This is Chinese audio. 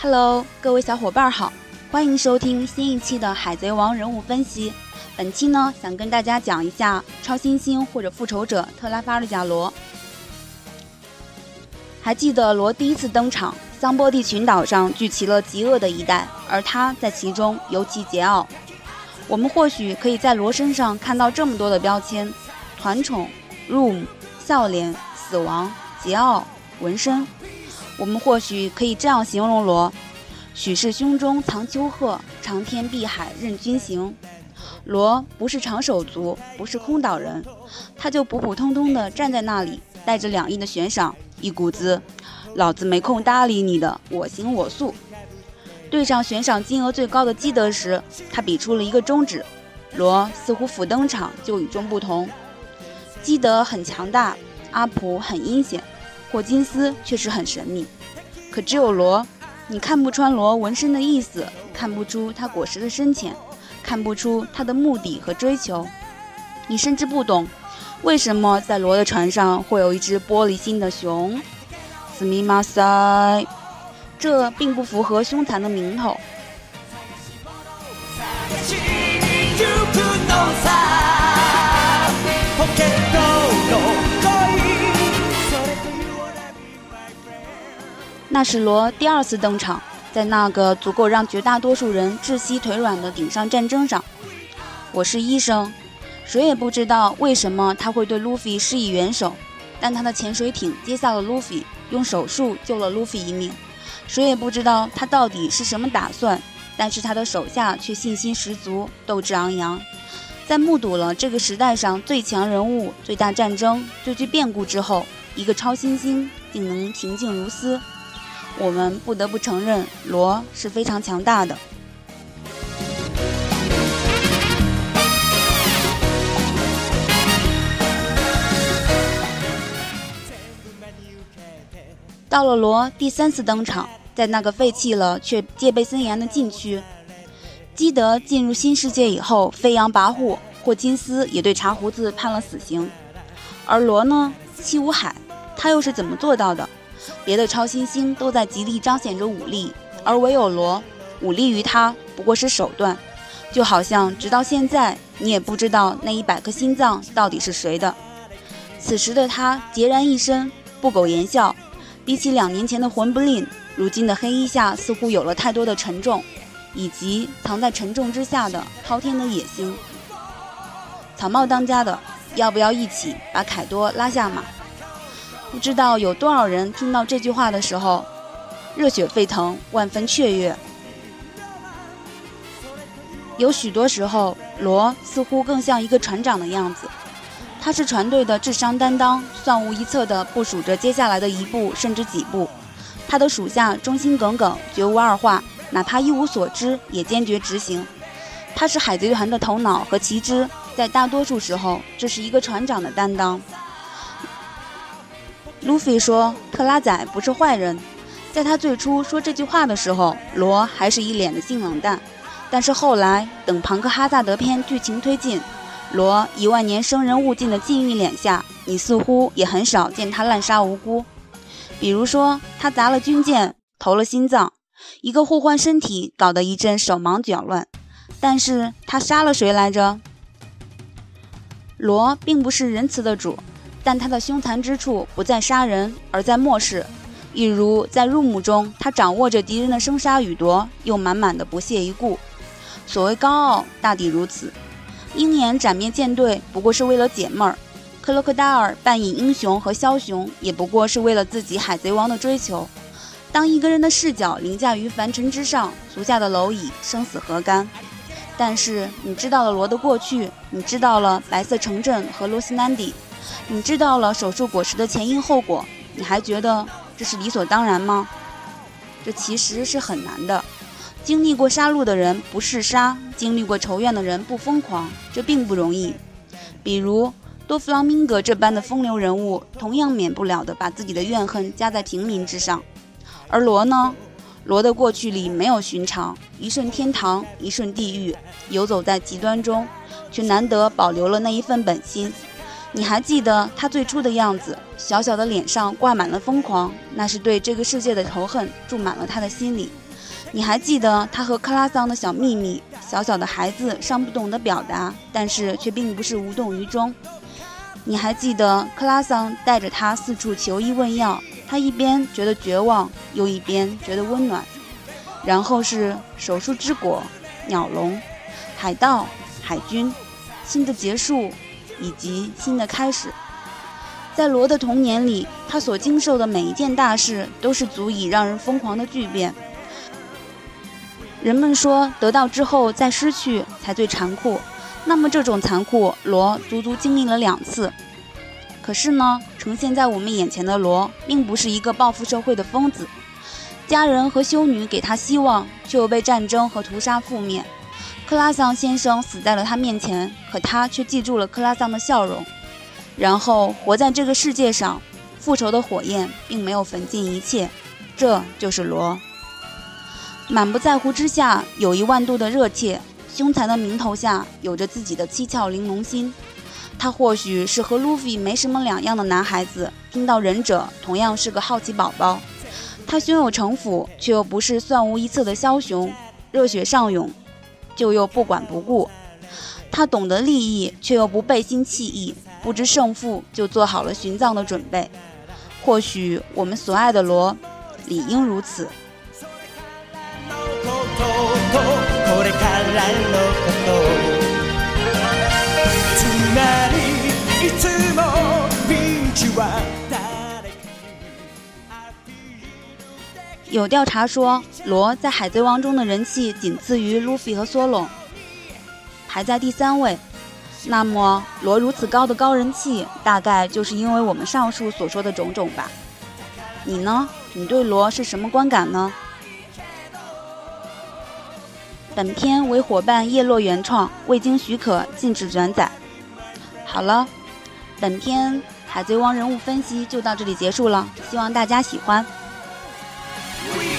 Hello，各位小伙伴好，欢迎收听新一期的《海贼王人物分析》。本期呢，想跟大家讲一下超新星或者复仇者特拉法尔加罗。还记得罗第一次登场，桑波蒂群岛上聚齐了极恶的一代，而他在其中尤其桀骜。我们或许可以在罗身上看到这么多的标签：团宠、room、笑脸、死亡、桀骜、纹身。我们或许可以这样形容罗：许是胸中藏丘壑，长天碧海任君行。罗不是长手足，不是空岛人，他就普普通通的站在那里，带着两亿的悬赏，一股子老子没空搭理你的我行我素。对上悬赏金额最高的基德时，他比出了一个中指。罗似乎甫登场就与众不同，基德很强大，阿普很阴险。霍金斯确实很神秘，可只有罗，你看不穿罗纹身的意思，看不出他果实的深浅，看不出他的目的和追求，你甚至不懂为什么在罗的船上会有一只玻璃心的熊。斯密马塞，这并不符合凶残的名头。那是罗第二次登场，在那个足够让绝大多数人窒息腿软的顶上战争上。我是医生，谁也不知道为什么他会对路飞施以援手，但他的潜水艇接下了路飞，用手术救了路飞一命。谁也不知道他到底是什么打算，但是他的手下却信心十足，斗志昂扬。在目睹了这个时代上最强人物、最大战争、最具变故之后，一个超新星竟能平静如斯。我们不得不承认，罗是非常强大的。到了罗第三次登场，在那个废弃了却戒备森严的禁区，基德进入新世界以后飞扬跋扈，霍金斯也对茶壶子判了死刑，而罗呢，七武海，他又是怎么做到的？别的超新星都在极力彰显着武力，而唯有罗，武力于他不过是手段，就好像直到现在你也不知道那一百颗心脏到底是谁的。此时的他孑然一身，不苟言笑。比起两年前的魂不吝，如今的黑衣下似乎有了太多的沉重，以及藏在沉重之下的滔天的野心。草帽当家的，要不要一起把凯多拉下马？不知道有多少人听到这句话的时候，热血沸腾，万分雀跃。有许多时候，罗似乎更像一个船长的样子，他是船队的智商担当，算无一策地部署着接下来的一步甚至几步。他的属下忠心耿耿，绝无二话，哪怕一无所知也坚决执行。他是海贼团的头脑和旗帜，在大多数时候，这是一个船长的担当。路飞说：“特拉仔不是坏人。”在他最初说这句话的时候，罗还是一脸的性冷淡。但是后来，等庞克哈萨德篇剧情推进，罗一万年生人勿近的禁欲脸下，你似乎也很少见他滥杀无辜。比如说，他砸了军舰，投了心脏，一个互换身体，搞得一阵手忙脚乱。但是他杀了谁来着？罗并不是仁慈的主。但他的凶残之处不在杀人，而在漠视。一如在入目中，他掌握着敌人的生杀予夺，又满满的不屑一顾。所谓高傲，大抵如此。鹰眼斩灭舰队，不过是为了解闷儿；克洛克达尔扮演英雄和枭雄，也不过是为了自己海贼王的追求。当一个人的视角凌驾于凡尘之上，足下的蝼蚁生死何干？但是你知道了罗的过去，你知道了白色城镇和罗斯南迪。你知道了手术果实的前因后果，你还觉得这是理所当然吗？这其实是很难的。经历过杀戮的人不嗜杀，经历过仇怨的人不疯狂，这并不容易。比如多弗朗明哥这般的风流人物，同样免不了的把自己的怨恨加在平民之上。而罗呢？罗的过去里没有寻常，一瞬天堂，一瞬地狱，游走在极端中，却难得保留了那一份本心。你还记得他最初的样子？小小的脸上挂满了疯狂，那是对这个世界的仇恨注满了他的心里。你还记得他和克拉桑的小秘密？小小的孩子尚不懂得表达，但是却并不是无动于衷。你还记得克拉桑带着他四处求医问药，他一边觉得绝望，又一边觉得温暖。然后是手术之果、鸟笼、海盗、海军、新的结束以及新的开始。在罗的童年里，他所经受的每一件大事都是足以让人疯狂的巨变。人们说，得到之后再失去才最残酷。那么，这种残酷，罗足足经历了两次。可是呢，呈现在我们眼前的罗，并不是一个报复社会的疯子。家人和修女给他希望，却又被战争和屠杀覆灭。克拉桑先生死在了他面前，可他却记住了克拉桑的笑容。然后，活在这个世界上，复仇的火焰并没有焚尽一切。这就是罗。满不在乎之下，有一万度的热切；凶残的名头下，有着自己的七窍玲珑心。他或许是和路飞没什么两样的男孩子，听到忍者同样是个好奇宝宝。他胸有城府，却又不是算无一策的枭雄，热血上涌，就又不管不顾。他懂得利益，却又不背信弃义，不知胜负就做好了殉葬的准备。或许我们所爱的罗，理应如此。有调查说，罗在《海贼王》中的人气仅次于路飞和索隆，排在第三位。那么，罗如此高的高人气，大概就是因为我们上述所说的种种吧？你呢？你对罗是什么观感呢？本片为伙伴叶落原创，未经许可禁止转载。好了，本片《海贼王》人物分析就到这里结束了，希望大家喜欢。We